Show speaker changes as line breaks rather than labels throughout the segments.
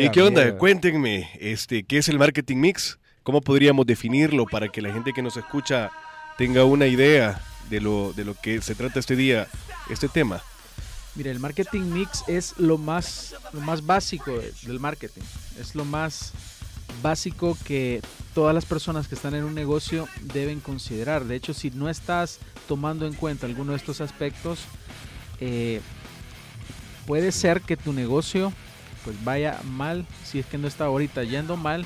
¿Y qué onda? Cuéntenme, este, ¿qué es el marketing mix? ¿Cómo podríamos definirlo para que la gente que nos escucha tenga una idea de lo, de lo que se trata este día, este tema?
Mira, el marketing mix es lo más, lo más básico del marketing. Es lo más básico que todas las personas que están en un negocio deben considerar. De hecho, si no estás tomando en cuenta alguno de estos aspectos, eh, puede ser que tu negocio pues vaya mal, si es que no está ahorita yendo mal,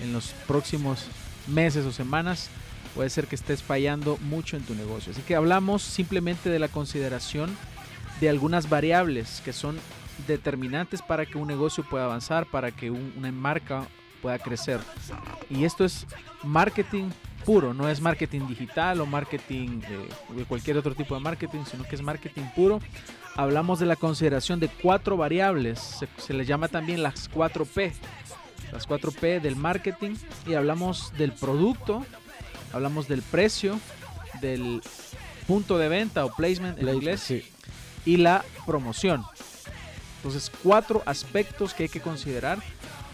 en los próximos meses o semanas puede ser que estés fallando mucho en tu negocio. Así que hablamos simplemente de la consideración de algunas variables que son determinantes para que un negocio pueda avanzar, para que una marca pueda crecer. Y esto es marketing puro, no es marketing digital o marketing eh, de cualquier otro tipo de marketing, sino que es marketing puro hablamos de la consideración de cuatro variables, se, se les llama también las 4P, las 4P del marketing, y hablamos del producto, hablamos del precio, del punto de venta o placement en inglés, y la promoción. Entonces, cuatro aspectos que hay que considerar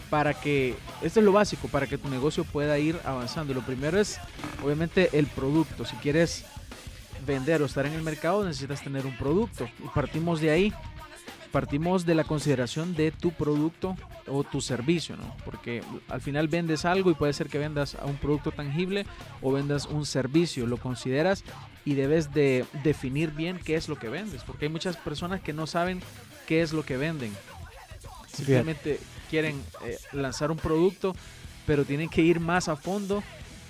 para que, esto es lo básico, para que tu negocio pueda ir avanzando. Lo primero es, obviamente, el producto. Si quieres vender o estar en el mercado necesitas tener un producto. Y partimos de ahí. Partimos de la consideración de tu producto o tu servicio, ¿no? Porque al final vendes algo y puede ser que vendas a un producto tangible o vendas un servicio. Lo consideras y debes de definir bien qué es lo que vendes. Porque hay muchas personas que no saben qué es lo que venden. Simplemente quieren eh, lanzar un producto, pero tienen que ir más a fondo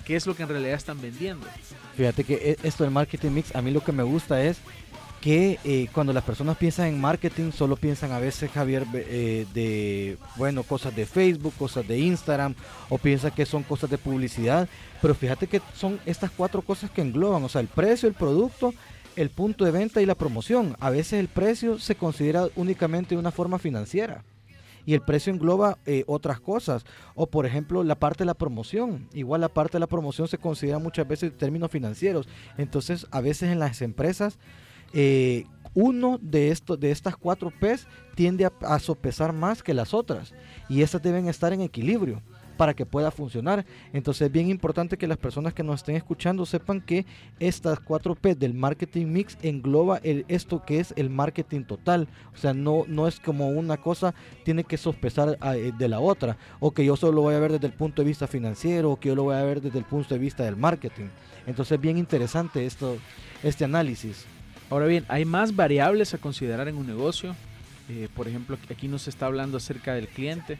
qué es lo que en realidad están vendiendo.
Fíjate que e, esto del marketing mix, a mí lo que me gusta es que eh, cuando las personas piensan en marketing, solo piensan a veces, Javier, eh, de, bueno, cosas de Facebook, cosas de Instagram, o piensan que son cosas de publicidad, pero fíjate que son estas cuatro cosas que engloban, o sea, el precio, el producto, el punto de venta y la promoción. A veces el precio se considera únicamente una forma financiera y el precio engloba eh, otras cosas. O por ejemplo la parte de la promoción. Igual la parte de la promoción se considera muchas veces en términos financieros. Entonces a veces en las empresas eh, uno de, estos, de estas cuatro P's tiende a, a sopesar más que las otras. Y esas deben estar en equilibrio para que pueda funcionar. Entonces es bien importante que las personas que nos estén escuchando sepan que estas 4P del marketing mix engloba el, esto que es el marketing total. O sea, no, no es como una cosa tiene que sospesar ah, eh, de la otra. O que yo solo lo voy a ver desde el punto de vista financiero o que yo lo voy a ver desde el punto de vista del marketing. Entonces es bien interesante esto, este análisis.
Ahora bien, hay más variables a considerar en un negocio. Eh, por ejemplo, aquí nos está hablando acerca del cliente.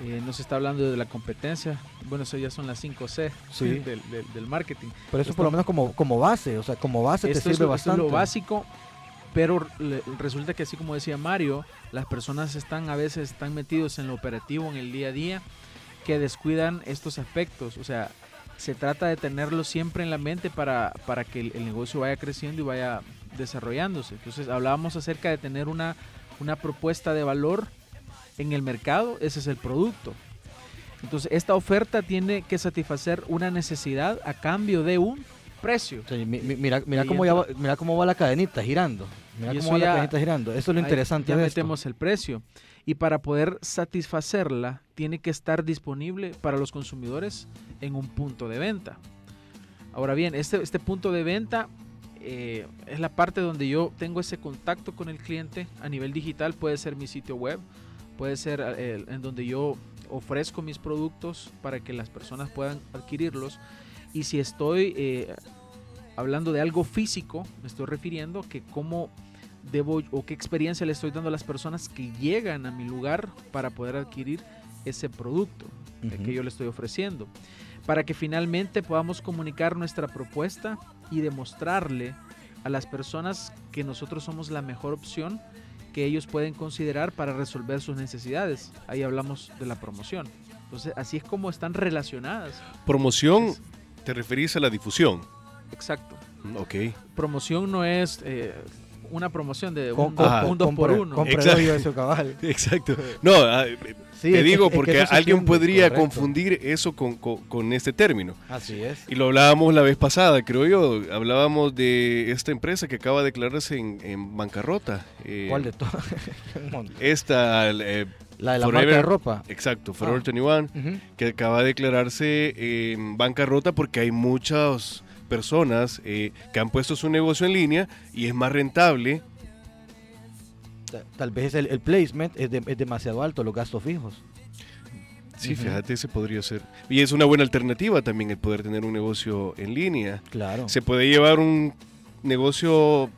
Eh, nos está hablando de la competencia. Bueno, eso ya son las 5C del, marketing.
Pero eso por lo menos como, como base, o sea, como base te sirve bastante.
Esto es lo básico, pero resulta que así como decía Mario, las personas están a veces están metidos en lo operativo, en el día a día, que descuidan estos aspectos. O sea, se trata de tenerlo siempre en la mente para, para que el, el negocio vaya creciendo y vaya desarrollándose. Entonces hablábamos acerca de tener una, una propuesta de valor en el mercado, ese es el producto. Entonces, esta oferta tiene que satisfacer una necesidad a cambio de un precio.
mira, mira, cómo va, mira cómo va la cadenita girando. Mira cómo va la cadenita girando. Eso es lo interesante.
Ya metemos el precio. Y para poder satisfacerla, tiene que estar disponible para los consumidores en un punto de venta. Ahora bien, este, este punto de venta eh, es la parte donde yo tengo ese contacto con el cliente a nivel digital. Puede ser mi sitio web, puede ser eh, en donde yo ofrezco mis productos para que las personas puedan adquirirlos. Y si estoy eh, hablando de algo físico, me estoy refiriendo que cómo debo o qué experiencia le estoy dando a las personas que llegan a mi lugar para poder adquirir ese producto que yo le estoy ofreciendo. Para que finalmente podamos comunicar nuestra propuesta y demostrarle a las personas que nosotros somos la mejor opción que ellos pueden considerar para resolver sus necesidades. Ahí hablamos de la promoción. Entonces, así es como están relacionadas.
Promoción, te referís a la difusión.
Exacto.
Mm, ok.
Promoción no es eh, una promoción de un, dos por uno.
Exacto. cabal. Exacto. No, ah, te digo porque alguien podría confundir eso con, este término.
Así es.
Y lo hablábamos la vez pasada, creo yo. Hablábamos de esta empresa que acaba de declararse en, bancarrota.
Eh, ¿Cuál de todas?
esta. Eh,
la de la marca de ropa.
Exacto, Forever 21, ah. que acaba de declararse en bancarrota porque hay muchas personas eh, que han puesto su negocio en línea y es más rentable.
Tal vez el, placement es, demasiado alto, los gastos fijos.
Sí, fíjate, ese podría ser. Y es una buena alternativa también el poder tener un negocio en línea.
Claro.
Se puede llevar un negocio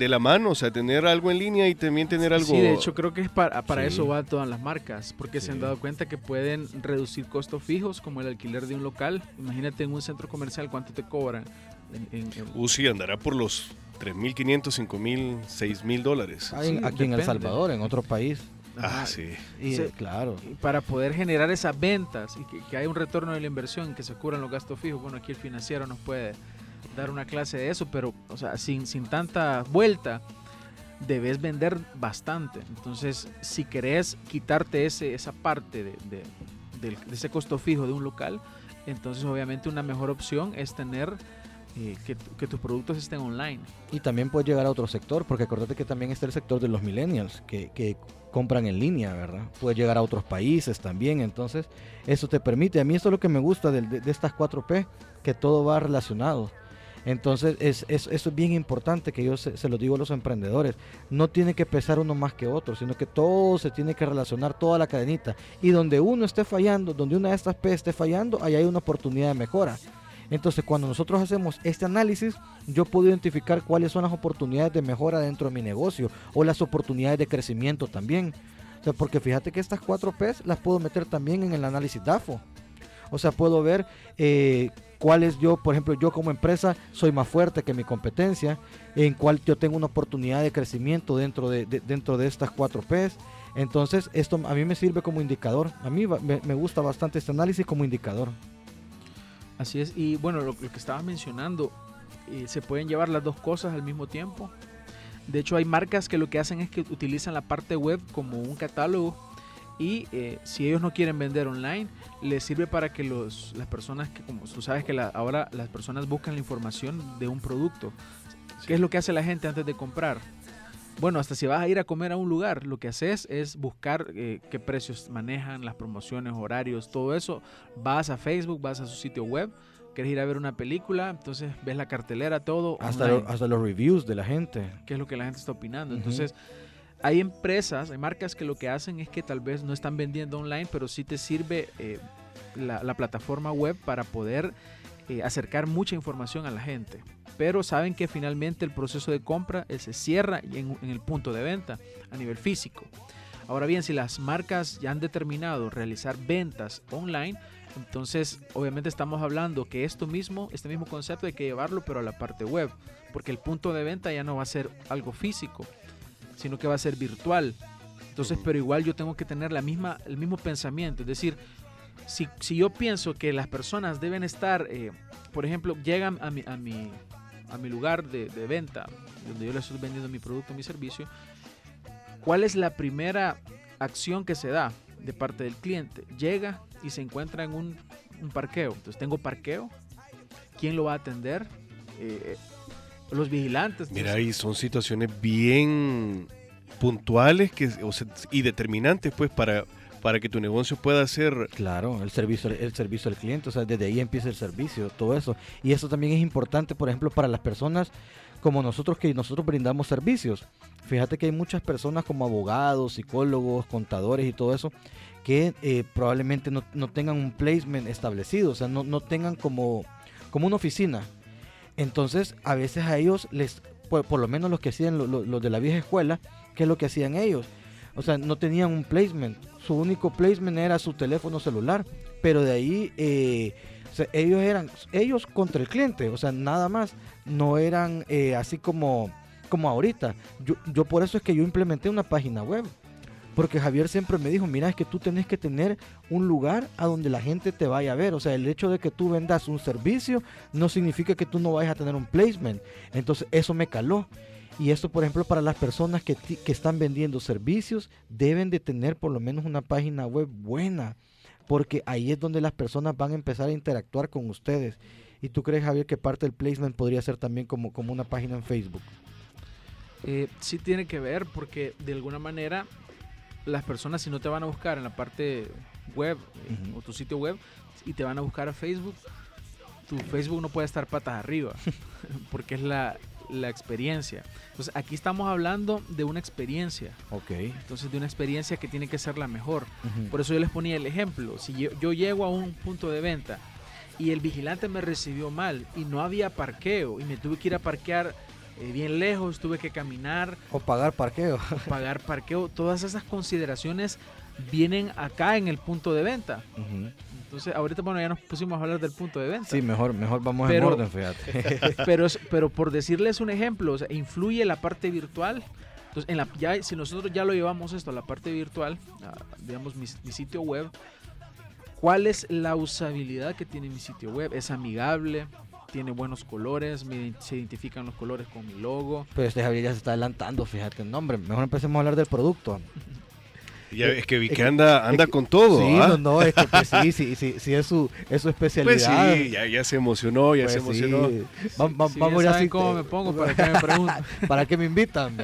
de la mano, o sea, tener algo en línea y también tener algo...
Sí, de hecho creo que es para, para eso van todas las marcas, porque se han dado cuenta que pueden reducir costos fijos como el alquiler de un local. Imagínate en un centro comercial cuánto te cobran.
En, uh, sí, andará por los 3.500, 5.000, 6.000 dólares.
aquí en El Salvador, en otro país.
Ah, sí.
claro.
para poder generar esas ventas y que, que haya un retorno de la inversión, que se cubran los gastos fijos, bueno, aquí el financiero nos puede dar una clase de eso, pero, o sea, sin, sin tanta vuelta, debes vender bastante. Entonces, si querés quitarte ese, esa parte de, de, ese costo fijo de un local, entonces obviamente una mejor opción es tener eh, que, que, tus productos estén online.
Y también puedes llegar a otro sector, porque acordate que también está el sector de los millennials, que, que compran en línea, ¿verdad? Puedes llegar a otros países también, entonces eso te permite. A mí esto es lo que me gusta de, de estas 4P, que todo va relacionado. Entonces, es, eso es bien importante que yo se, lo digo a los emprendedores. No tiene que pesar uno más que otro, sino que todo se tiene que relacionar, toda la cadenita. Y donde uno esté fallando, donde una de estas P esté fallando, ahí hay una oportunidad de mejora. Entonces, cuando nosotros hacemos este análisis, yo puedo identificar cuáles son las oportunidades de mejora dentro de mi negocio o las oportunidades de crecimiento también. O sea, porque fíjate que estas cuatro P las puedo meter también en el análisis DAFO. O sea, puedo ver eh, cuáles yo, por ejemplo, yo como empresa soy más fuerte que mi competencia, en cuál yo tengo una oportunidad de crecimiento dentro de, dentro de estas cuatro P's. Entonces, esto a mí me sirve como indicador. A mí me, gusta bastante este análisis como indicador.
Así es. Y bueno, lo, que estaba mencionando, eh, se pueden llevar las dos cosas al mismo tiempo. De hecho, hay marcas que lo que hacen es que utilizan la parte web como un catálogo y eh, si ellos no quieren vender online, les sirve para que los, las personas que, como tú sabes que ahora las personas buscan la información de un producto. ¿Qué es lo que hace la gente antes de comprar? Bueno, hasta si vas a ir a comer a un lugar, lo que haces es buscar eh, qué precios manejan, las promociones, horarios, todo eso. Vas a Facebook, vas a su sitio web, quieres ir a ver una película, entonces ves la cartelera, todo.
Hasta, hasta los reviews de la gente.
¿Qué es lo que la gente está opinando? Entonces hay empresas, hay marcas que lo que hacen es que tal vez no están vendiendo online, pero sí te sirve eh, la, plataforma web para poder eh, acercar mucha información a la gente. Pero saben que finalmente el proceso de compra eh, se cierra en, en el punto de venta a nivel físico. Ahora bien, si las marcas ya han determinado realizar ventas online, entonces obviamente estamos hablando que esto mismo, este mismo concepto hay que llevarlo pero a la parte web, porque el punto de venta ya no va a ser algo físico, sino que va a ser virtual. Entonces, pero igual yo tengo que tener la misma, el mismo pensamiento. Es decir, si, si yo pienso que las personas deben estar, eh, por ejemplo, llegan a mi, a mi, a mi lugar de, de, venta, donde yo les estoy vendiendo mi producto, mi servicio, ¿cuál es la primera acción que se da de parte del cliente? Llega y se encuentra en un, un parqueo. Entonces, tengo parqueo. ¿Quién lo va a atender? Eh, los vigilantes.
Mira, y son situaciones bien puntuales que, y determinantes pues para, para que tu negocio pueda ser...
Claro, el servicio, el servicio al cliente, o sea, desde ahí empieza el servicio, todo eso. Y eso también es importante, por ejemplo, para las personas como nosotros que nosotros brindamos servicios. Fíjate que hay muchas personas como abogados, psicólogos, contadores y todo eso que eh, probablemente no, no, tengan un placement establecido, o sea, no, no tengan como, como una oficina, entonces, a veces a ellos les, por, lo menos los que hacían los de la vieja escuela, ¿qué es lo que hacían ellos? O sea, no tenían un placement. Su único placement era su teléfono celular. Pero de ahí eh, ellos eran ellos contra el cliente. O sea, nada más. No eran eh, así como como ahorita. Yo, yo por eso es que yo implementé una página web. Porque Javier siempre me dijo, mira, es que tú tenés que tener un lugar a donde la gente te vaya a ver. O sea, el hecho de que tú vendas un servicio no significa que tú no vayas a tener un placement. Entonces, eso me caló. Y esto, por ejemplo, para las personas que, que están vendiendo servicios, deben de tener por lo menos una página web buena. Porque ahí es donde las personas van a empezar a interactuar con ustedes. ¿Y tú crees, Javier, que parte del placement podría ser también como, como una página en Facebook?
Eh, sí tiene que ver porque de alguna manera las personas si no te van a buscar en la parte web eh, o tu sitio web y te van a buscar a Facebook, tu Facebook no puede estar patas arriba porque es la, la experiencia. Entonces aquí estamos hablando de una experiencia.
Ok.
Entonces de una experiencia que tiene que ser la mejor. Por eso yo les ponía el ejemplo. Si yo, yo, llego a un punto de venta y el vigilante me recibió mal y no había parqueo y me tuve que ir a parquear eh, bien lejos, tuve que caminar.
O pagar parqueo.
pagar parqueo. Todas esas consideraciones vienen acá en el punto de venta. Entonces, ahorita, bueno, ya nos pusimos a hablar del punto de venta.
Sí, mejor, mejor vamos en orden, fíjate.
pero, pero por decirles un ejemplo, influye la parte virtual. Entonces, en la, ya, si nosotros ya lo llevamos esto a la parte virtual, digamos mi, mi sitio web, ¿cuál es la usabilidad que tiene mi sitio web? ¿Es amigable? Tiene buenos colores, se identifican los colores con mi logo.
Pero este Javier ya se está adelantando, fíjate el nombre. Mejor empecemos a hablar del producto.
Ya, es que vi que anda, anda con todo.
Sí, ¿ah? no, no, es que pues, sí, sí, sí, sí, es su, es su especialidad.
Pues sí, ya, ya se emocionó, ya pues se emocionó.
vamos ya así. cómo me pongo para que me pregunten.
¿Para qué me invitan?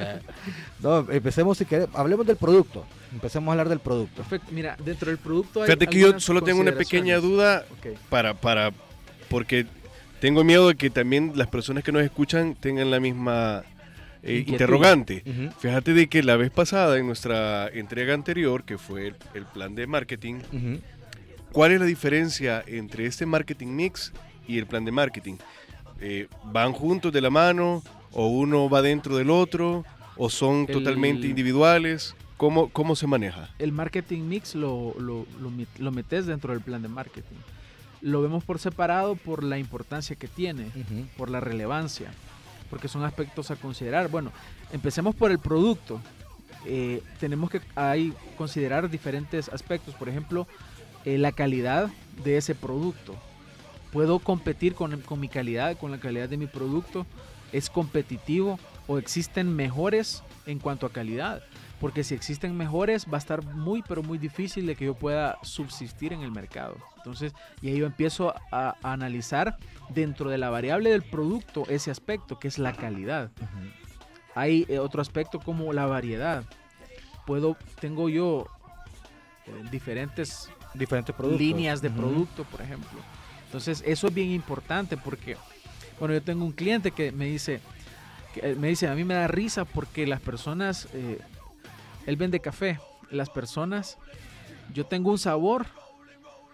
No, empecemos si queremos, hablemos del producto. Empecemos a hablar del producto.
Perfecto, mira, dentro del producto hay
Fíjate que yo solo tengo una pequeña duda para, para, porque tengo miedo de que también las personas que nos escuchan tengan la misma eh, interrogante. Fíjate de que la vez pasada, en nuestra entrega anterior, que fue el, plan de marketing, ¿cuál es la diferencia entre este marketing mix y el plan de marketing? Eh, ¿Van juntos de la mano o uno va dentro del otro o son totalmente individuales? ¿Cómo, ¿Cómo se maneja?
El marketing mix lo, lo, lo metes dentro del plan de marketing lo vemos por separado por la importancia que tiene, por la relevancia, porque son aspectos a considerar. Bueno, empecemos por el producto. Eh, tenemos que ahí considerar diferentes aspectos, por ejemplo, eh, la calidad de ese producto. ¿Puedo competir con, con mi calidad, con la calidad de mi producto? ¿Es competitivo o existen mejores en cuanto a calidad? Porque si existen mejores va a estar muy pero muy difícil de que yo pueda subsistir en el mercado. Entonces, y ahí yo empiezo a, analizar dentro de la variable del producto ese aspecto que es la calidad. Hay eh, otro aspecto como la variedad. Puedo, tengo yo eh, diferentes,
diferentes
líneas de producto, por ejemplo. Entonces, eso es bien importante porque, bueno, yo tengo un cliente que me dice, que me dice, a mí me da risa porque las personas eh, él vende café. Las personas, yo tengo un sabor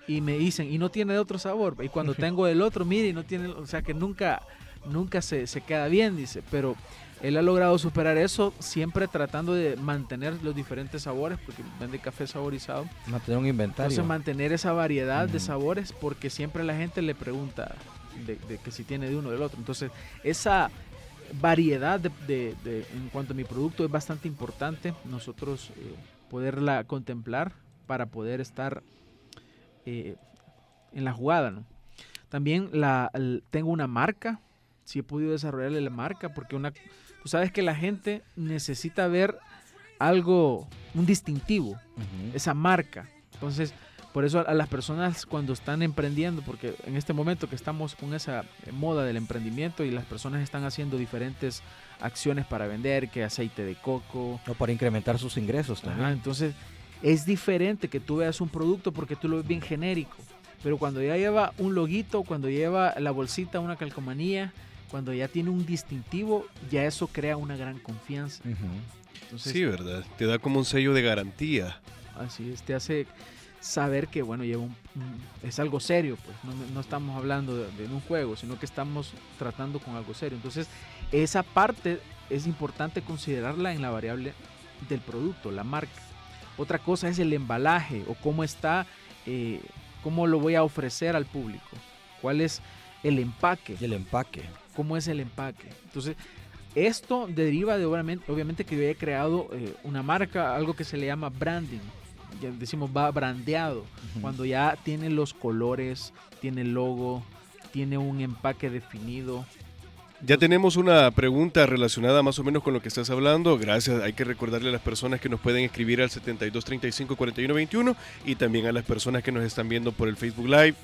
y me dicen, y no tiene de otro sabor. Y cuando tengo el otro, mire, y no tiene, o sea que nunca, nunca se, se queda bien, dice. Pero él ha logrado superar eso siempre tratando de mantener los diferentes sabores, porque vende café saborizado.
Mantener un inventario.
Entonces mantener esa variedad de sabores, porque siempre la gente le pregunta de, de, que si tiene de uno o del otro. Entonces esa, variedad de, en cuanto a mi producto es bastante importante nosotros eh, poderla contemplar para poder estar eh, en la jugada. También la, tengo una marca, si he podido desarrollarle la marca, porque una, tú sabes que la gente necesita ver algo, un distintivo, esa marca. Entonces, por eso a las personas cuando están emprendiendo, porque en este momento que estamos con esa moda del emprendimiento y las personas están haciendo diferentes acciones para vender, que aceite de coco.
O para incrementar sus ingresos también.
entonces es diferente que tú veas un producto porque tú lo ves bien genérico. Pero cuando ya lleva un loguito, cuando lleva la bolsita, una calcomanía, cuando ya tiene un distintivo, ya eso crea una gran confianza.
sí, ¿verdad? Te da como un sello de garantía.
Así es, te hace saber que, bueno, lleva un, es algo serio, pues no, estamos hablando de, un juego, sino que estamos tratando con algo serio. Entonces, esa parte es importante considerarla en la variable del producto, la marca. Otra cosa es el embalaje o cómo está, eh, cómo lo voy a ofrecer al público, cuál es el empaque.
El empaque.
¿Cómo es el empaque? Entonces, esto deriva de obviamente, obviamente que yo he creado eh, una marca, algo que se le llama branding. Ya decimos va brandeado, cuando ya tiene los colores, tiene el logo, tiene un empaque definido,
ya tenemos una pregunta relacionada más o menos con lo que estás hablando. Gracias. Hay que recordarle a las personas que nos pueden escribir al 7235-4121 y también a las personas que nos están viendo por el Facebook Live.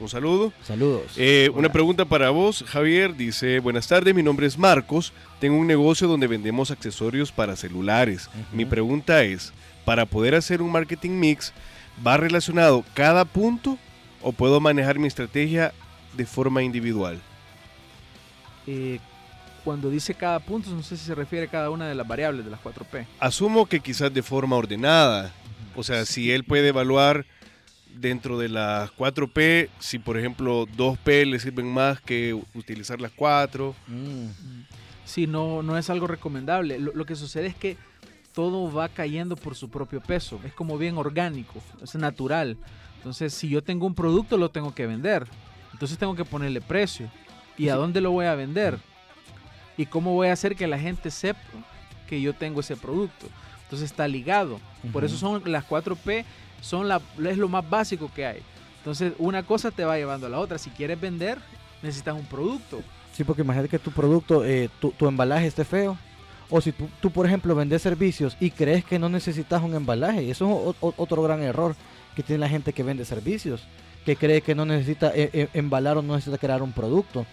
Un saludo.
Saludos.
Eh, una pregunta para vos, Javier. Dice, buenas tardes, mi nombre es Marcos. Tengo un negocio donde vendemos accesorios para celulares. Mi pregunta es, para poder hacer un marketing mix, ¿va relacionado cada punto o puedo manejar mi estrategia de forma individual?
Eh, cuando dice cada punto, no sé si se refiere a cada una de las variables de las 4P.
Asumo que quizás de forma ordenada. O sea, si él puede evaluar dentro de las 4P, si por ejemplo 2P le sirven más que utilizar las 4.
Mm. Sí, no, no es algo recomendable. Lo, que sucede es que todo va cayendo por su propio peso. Es como bien orgánico, es natural. Entonces, si yo tengo un producto, lo tengo que vender. Entonces tengo que ponerle precio. ¿Y a dónde lo voy a vender? ¿Y cómo voy a hacer que la gente sepa que yo tengo ese producto? Entonces está ligado. Por eso son las 4P, son la, es lo más básico que hay. Entonces una cosa te va llevando a la otra. Si quieres vender, necesitas un producto.
Sí, porque imagínate que tu producto, eh, tu, embalaje esté feo. O si tú, tú, por ejemplo, vendes servicios y crees que no necesitas un embalaje. Eso es otro gran error que tiene la gente que vende servicios. Que cree que no necesita eh, eh, embalar o no necesita crear un producto.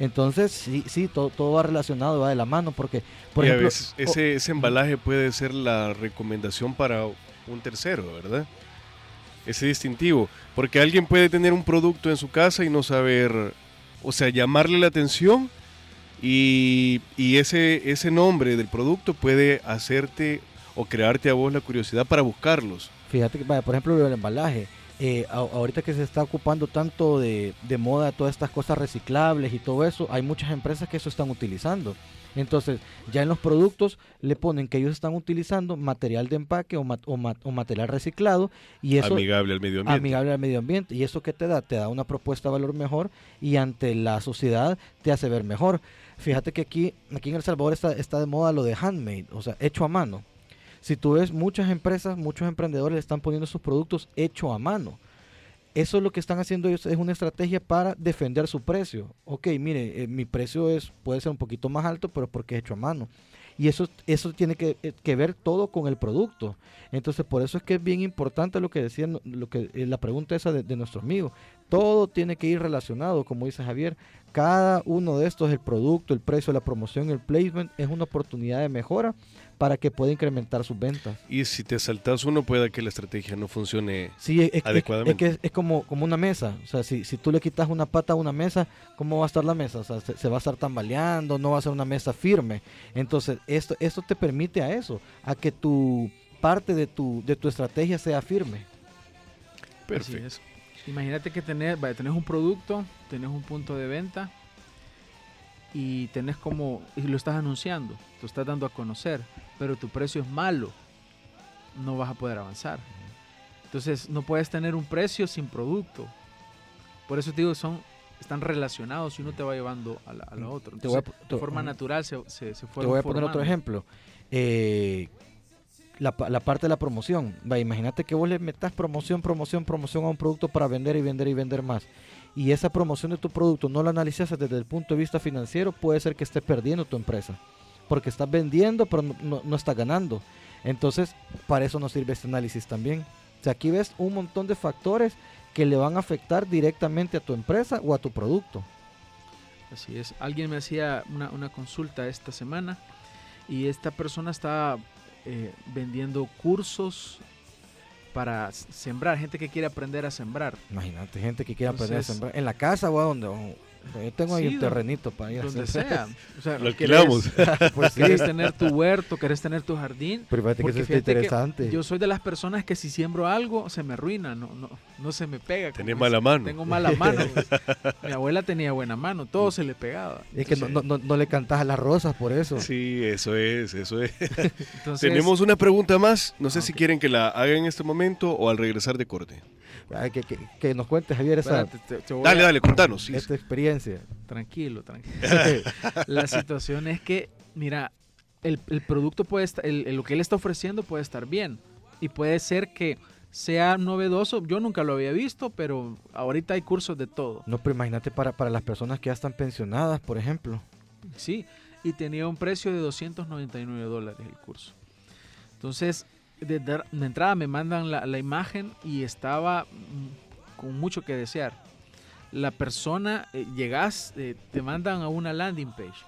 Entonces, sí, sí, todo, todo va relacionado, va de la mano, porque, por ejemplo...
ese, ese embalaje puede ser la recomendación para un tercero, ¿verdad? Ese distintivo. Porque alguien puede tener un producto en su casa y no saber, o sea, llamarle la atención y, y ese, ese nombre del producto puede hacerte o crearte a vos la curiosidad para buscarlos.
Fíjate que, vaya, por ejemplo, el embalaje eh, ahorita que se está ocupando tanto de, moda todas estas cosas reciclables y todo eso, hay muchas empresas que eso están utilizando. Entonces, ya en los productos le ponen que ellos están utilizando material de empaque o, o, material reciclado y eso
amigable al medio ambiente.
Amigable al medio ambiente y eso que te da, te da una propuesta de valor mejor y ante la sociedad te hace ver mejor. Fíjate que aquí aquí en El Salvador está, de moda lo de handmade, o sea, hecho a mano. Si tú ves muchas empresas, muchos emprendedores están poniendo sus productos hechos a mano. Eso es lo que están haciendo ellos, es una estrategia para defender su precio. Ok, mire, eh, mi precio es, puede ser un poquito más alto, pero porque es hecho a mano. Y eso, eso tiene que, eh, ver todo con el producto. Entonces, por eso es que es bien importante lo que decían, lo que, eh, la pregunta esa de, de nuestro amigo. Todo tiene que ir relacionado, como dice Javier. Cada uno de estos, el producto, el precio, la promoción, el placement, es una oportunidad de mejora para que pueda incrementar sus ventas.
Y si te saltas uno, puede que la estrategia no funcione
sí, es, adecuadamente. Es, que es, como, como una mesa. O sea, si, si tú le quitas una pata a una mesa, ¿cómo va a estar la mesa? O sea, se, va a estar tambaleando, no va a ser una mesa firme. Entonces, esto, esto te permite a eso, a que tu parte de tu, de tu estrategia sea firme.
Perfecto. Imagínate que tenés, tenés un producto, tenés un punto de venta y tenés como, y lo estás anunciando, lo estás dando a conocer, pero tu precio es malo, no vas a poder avanzar. Entonces no puedes tener un precio sin producto. Por eso te digo, son, están relacionados y uno te va llevando a la, a otra. de forma natural se, se, se
Te voy a poner otro ejemplo. Eh, la, la, parte de la promoción. Imagínate que vos le metas promoción, promoción, promoción a un producto para vender y vender y vender más y esa promoción de tu producto no la analizas desde el punto de vista financiero, puede ser que estés perdiendo tu empresa. Porque estás vendiendo, pero no, no, estás ganando. Entonces, para eso nos sirve este análisis también. O sea, aquí ves un montón de factores que le van a afectar directamente a tu empresa o a tu producto.
Así es. Alguien me hacía una, consulta esta semana y esta persona está eh, vendiendo cursos para sembrar, gente que quiere aprender a sembrar.
Imagínate, gente que quiere aprender a sembrar. En la casa o a donde, yo tengo ahí un terrenito para ir a
Donde sea.
O sea, lo alquilamos.
pues quieres tener tu huerto, quieres tener tu jardín.
Pero fíjate que eso está interesante.
Yo soy de las personas que si siembro algo, se me arruina, no, no, no se me pega.
Tenés mala mano.
Tengo mala mano. Mi abuela tenía buena mano, todo se le pegaba.
Es que no, no, no, le cantas a las rosas por eso.
Sí, eso es, eso es. Tenemos una pregunta más. No sé ah, si quieren que la haga en este momento o al regresar de corte
que, que, nos cuentes, Javier, esa.
dale, dale, contanos.
Esta experiencia.
Tranquilo, tranquilo. la situación es que Mira, el, producto puede estar, lo que él está ofreciendo puede estar bien y puede ser que sea novedoso. Yo nunca lo había visto, pero ahorita hay cursos de todo.
No, pero imagínate para, para las personas que ya están pensionadas, por ejemplo.
Sí, y tenía un precio de 299 dólares el curso. Entonces, de, entrada me mandan la, imagen y estaba mm, con mucho que desear. La persona, eh, llegas, eh, te mandan a una landing page.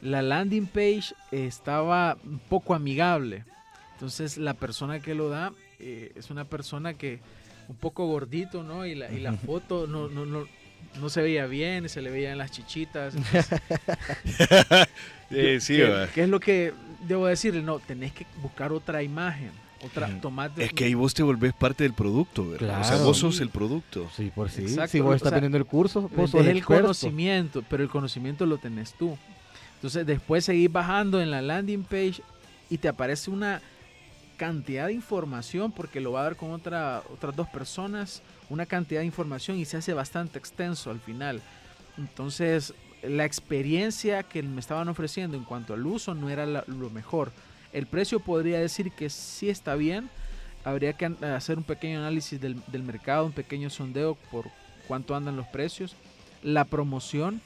La landing page estaba un poco amigable. Entonces, la persona que lo da eh, es una persona que un poco gordito, ¿no? Y la, y la foto no, no, no, no se veía bien, se le veían las chichitas.
sí, sí,
¿qué, ¿qué, es lo que debo decirle? No, tenés que buscar otra imagen. Otra, tomate.
Es que ahí vos te volvés parte del producto, ¿verdad? Claro. O sea, vos sos el producto.
Sí, por sí. Exacto. Si vos estás teniendo el curso, vos
sos el, conocimiento, pero el conocimiento lo tenés tú. Entonces, después seguís bajando en la landing page y te aparece una cantidad de información, porque lo va a dar con otra, otras dos personas, una cantidad de información y se hace bastante extenso al final. Entonces, la experiencia que me estaban ofreciendo en cuanto al uso no era lo mejor. El precio podría decir que sí está bien. Habría que hacer un pequeño análisis del, mercado, un pequeño sondeo por cuánto andan los precios. La promoción,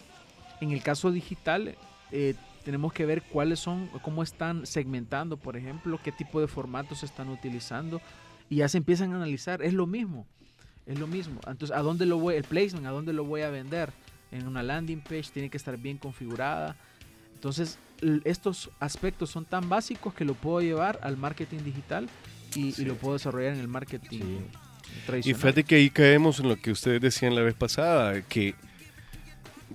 en el caso digital, eh, tenemos que ver cuáles son, cómo están segmentando, por ejemplo, qué tipo de formatos están utilizando. Y ya se empiezan a analizar. Es lo mismo. Es lo mismo. Entonces, ¿a dónde lo voy? El placement, ¿a dónde lo voy a vender? En una landing page tiene que estar bien configurada. Entonces, estos aspectos son tan básicos que lo puedo llevar al marketing digital y, lo puedo desarrollar en el marketing tradicional.
Y fíjate que ahí caemos en lo que ustedes decían la vez pasada, que,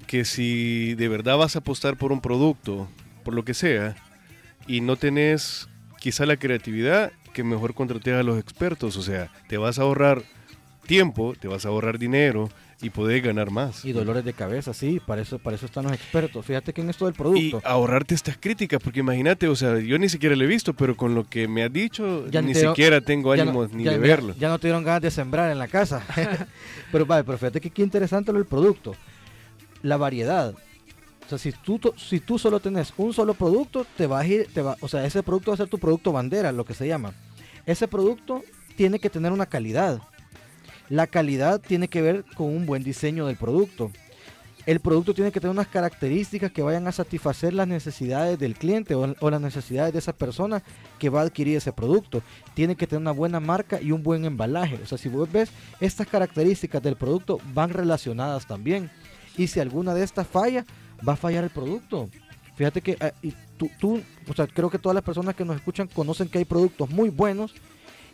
que si de verdad vas a apostar por un producto, por lo que sea, y no tenés quizá la creatividad, que mejor contrates a los expertos, o sea, te vas a ahorrar tiempo, te vas a ahorrar dinero y poder ganar más.
Y dolores de cabeza, sí, para eso, para eso están los expertos. Fíjate que en esto del producto.
Y ahorrarte estas críticas, porque imagínate, o sea, yo ni siquiera lo he visto, pero con lo que me has dicho, ni siquiera tengo ánimos ni de verlo.
Ya no tuvieron ganas de sembrar en la casa. pero vale, pero fíjate que qué interesante lo del producto. La variedad. O sea, si tú, si tú solo tenés un solo producto, te va a ir, te va, o sea, ese producto va a ser tu producto bandera, lo que se llama. Ese producto tiene que tener una calidad la calidad tiene que ver con un buen diseño del producto. El producto tiene que tener unas características que vayan a satisfacer las necesidades del cliente o, las necesidades de esa persona que va a adquirir ese producto. Tiene que tener una buena marca y un buen embalaje. O sea, si vos ves, estas características del producto van relacionadas también. Y si alguna de estas falla, va a fallar el producto. Fíjate que eh, tú, tú, o sea, creo que todas las personas que nos escuchan conocen que hay productos muy buenos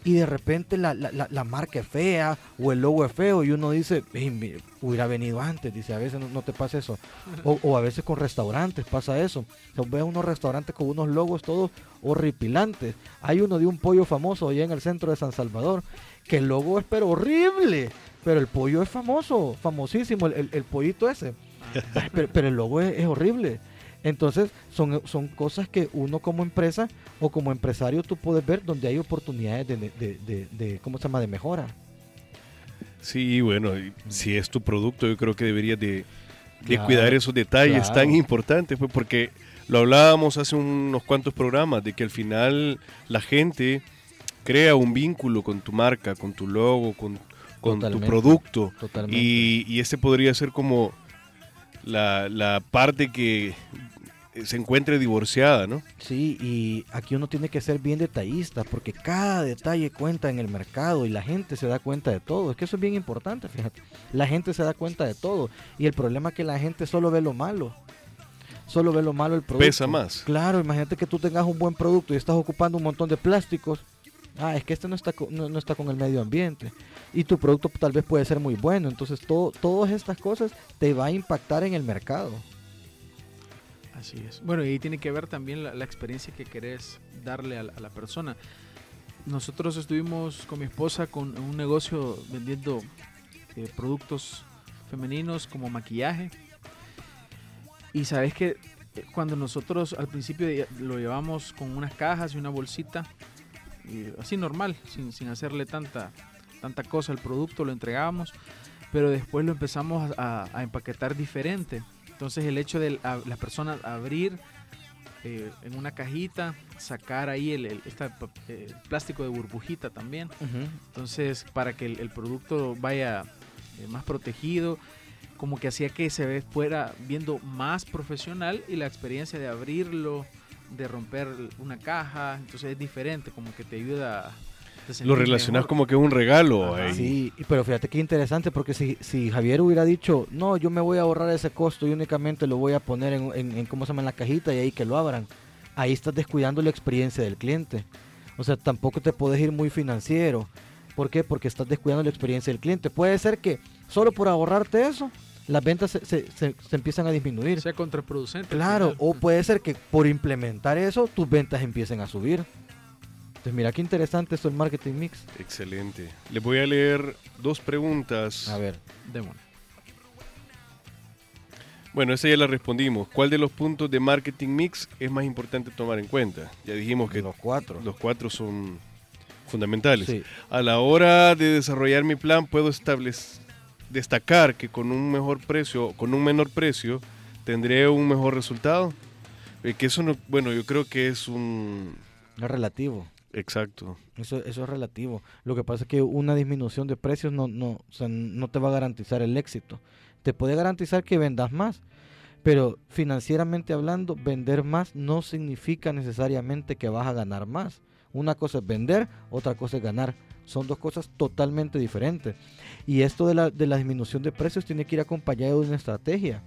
y de repente la, la, la, marca es fea o el logo es feo y uno dice, hubiera venido antes, dice, a veces no, te pasa eso. O, a veces con restaurantes pasa eso. O ves unos restaurantes con unos logos todos horripilantes. Hay uno de un pollo famoso allá en el centro de San Salvador, que el logo es pero horrible, pero el pollo es famoso, famosísimo, el, el, pollito ese. Pero, el logo es horrible. Entonces, son, son cosas que uno como empresa o como empresario tú puedes ver donde hay oportunidades de, ¿cómo se llama?, de mejora.
Sí, bueno, si es tu producto, yo creo que deberías de, cuidar esos detalles tan importantes, pues porque lo hablábamos hace unos cuantos programas, de que al final la gente crea un vínculo con tu marca, con tu logo, con, tu producto. Y, y ese podría ser como la, la parte que se encuentre divorciada, ¿no?
Sí, y aquí uno tiene que ser bien detallista porque cada detalle cuenta en el mercado y la gente se da cuenta de todo. Es que eso es bien importante, fíjate. La gente se da cuenta de todo y el problema es que la gente solo ve lo malo. Solo ve lo malo el producto.
Pesa más.
Claro, imagínate que tú tengas un buen producto y estás ocupando un montón de plásticos. Ah, es que este no está, no, no está con el medio ambiente y tu producto tal vez puede ser muy bueno. Entonces, todo, todas estas cosas te va a impactar en el mercado.
Así es. Bueno, y tiene que ver también la, experiencia que querés darle a la, persona. Nosotros estuvimos con mi esposa con un negocio vendiendo eh, productos femeninos como maquillaje. Y sabes que eh, cuando nosotros al principio lo llevamos con unas cajas y una bolsita, así normal, sin, sin hacerle tanta tanta cosa el producto, lo entregábamos, pero después lo empezamos a, empaquetar diferente. Entonces el hecho de la, persona abrir eh, en una cajita, sacar ahí el, plástico de burbujita también. Entonces, para que el, producto vaya eh, más protegido, como que hacía que se fuera viendo más profesional y la experiencia de abrirlo, de romper una caja, entonces es diferente, como que te ayuda
lo relacionas como que es un regalo.
Sí, pero fíjate qué interesante, porque si, si Javier hubiera dicho, no, yo me voy a ahorrar ese costo y únicamente lo voy a poner en, en, ¿cómo se llama?, en la cajita y ahí que lo abran, ahí estás descuidando la experiencia del cliente. O sea, tampoco te puedes ir muy financiero. ¿Por qué? Porque estás descuidando la experiencia del cliente. Puede ser que solo por ahorrarte eso, las ventas se, se, se, empiezan a disminuir.
Sea contraproducente.
Claro, o puede ser que por implementar eso, tus ventas empiecen a subir mira qué interesante esto el marketing mix.
Excelente. Le voy a leer dos preguntas.
A ver, démosle.
Bueno, esa ya la respondimos. ¿Cuál de los puntos de marketing mix es más importante tomar en cuenta? Ya dijimos que
los cuatro.
Los cuatro son fundamentales. A la hora de desarrollar mi plan puedo establecer destacar que con un mejor precio, con un menor precio, tendré un mejor resultado. Eh, que eso no, bueno, yo creo que es un
es relativo.
Exacto.
Eso, eso es relativo. Lo que pasa es que una disminución de precios no, no, no te va a garantizar el éxito. Te puede garantizar que vendas más, pero financieramente hablando, vender más no significa necesariamente que vas a ganar más. Una cosa es vender, otra cosa es ganar. Son dos cosas totalmente diferentes. Y esto de la, de la disminución de precios tiene que ir acompañado de una estrategia.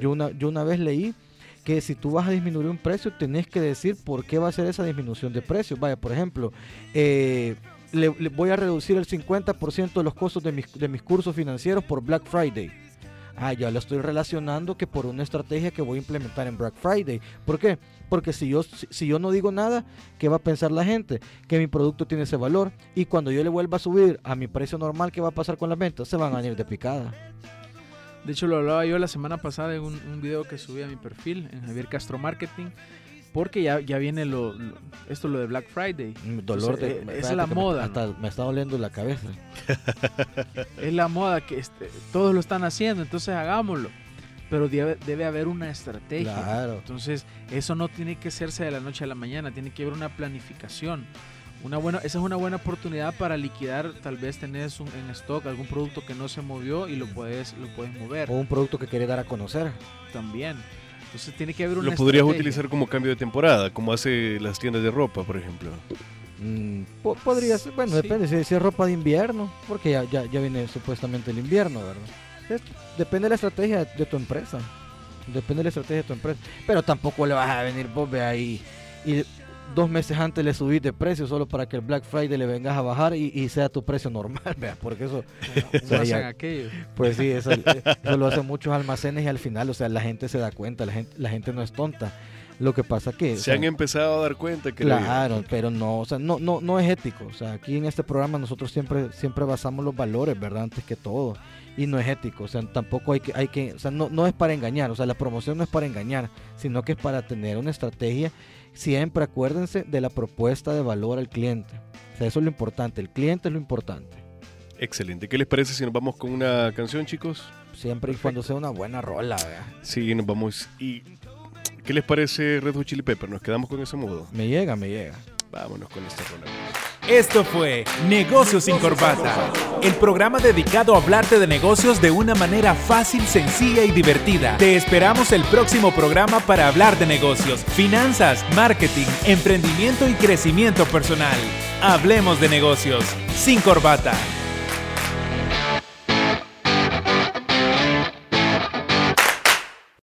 Yo una, yo una vez leí que si tú vas a disminuir un precio, tenés que decir por qué va a ser esa disminución de precios. Vaya, por ejemplo, eh, le, voy a reducir el 50% de los costos de mis, de mis cursos financieros por Black Friday. Ah, ya lo estoy relacionando que por una estrategia que voy a implementar en Black Friday. ¿Por qué? Porque si yo, si yo no digo nada, ¿qué va a pensar la gente? Que mi producto tiene ese valor. Y cuando yo le vuelva a subir a mi precio normal, ¿qué va a pasar con las ventas? Se van a venir de picada.
De hecho, lo hablaba yo la semana pasada en un, video que subí a mi perfil en Javier Castro Marketing. Porque ya, ya viene lo, esto lo de Black Friday.
Mm, dolor de.
Eh, es la moda.
hasta me está doliendo la cabeza.
es la moda que este, todos lo están haciendo, entonces hagámoslo. Pero debe, debe haber una estrategia.
Claro.
Entonces, eso no tiene que hacerse de la noche a la mañana, tiene que haber una planificación. Una buena, esa es una buena oportunidad para liquidar, tal vez tenés un, en stock algún producto que no se movió y lo puedes, lo puedes mover.
O un producto que quieres dar a conocer.
También. Entonces tiene que haber una
Lo podrías utilizar como cambio de temporada, como hace las tiendas de ropa, por ejemplo.
Mm, podría ser, bueno, depende, si, es ropa de invierno, porque ya, ya, ya, viene supuestamente el invierno, ¿verdad? depende de la estrategia de, tu empresa. Depende de la estrategia de tu empresa. Pero tampoco le vas a venir vos ve ahí y dos meses antes le subís de precio solo para que el Black Friday le vengas a bajar y, sea tu precio normal, vea, porque eso... Pues sí, eso, lo hacen muchos almacenes y al final, o sea, la gente se da cuenta, la gente, la gente no es tonta. Lo que pasa que...
Se han empezado a dar cuenta que...
Claro, pero no, o sea, no, no, no es ético. O sea, aquí en este programa nosotros siempre, siempre basamos los valores, ¿verdad? Antes que todo. Y no es ético, o sea, tampoco hay que, hay que, o sea, no, no es para engañar, o sea, la promoción no es para engañar, sino que es para tener una estrategia siempre acuérdense de la propuesta de valor al cliente. O sea, eso es lo importante, el cliente es lo importante.
Excelente. ¿Qué les parece si nos vamos con una canción, chicos?
Siempre y cuando sea una buena rola, ¿verdad?
Sí, nos vamos. ¿Y qué les parece Red Hot Chili Pepper? ¿Nos quedamos con ese modo?
Me llega, me llega.
Vámonos con esta rola.
Esto fue Negocios sin Corbata, el programa dedicado a hablarte de negocios de una manera fácil, sencilla y divertida. Te esperamos el próximo programa para hablar de negocios, finanzas, marketing, emprendimiento y crecimiento personal. Hablemos de negocios sin corbata.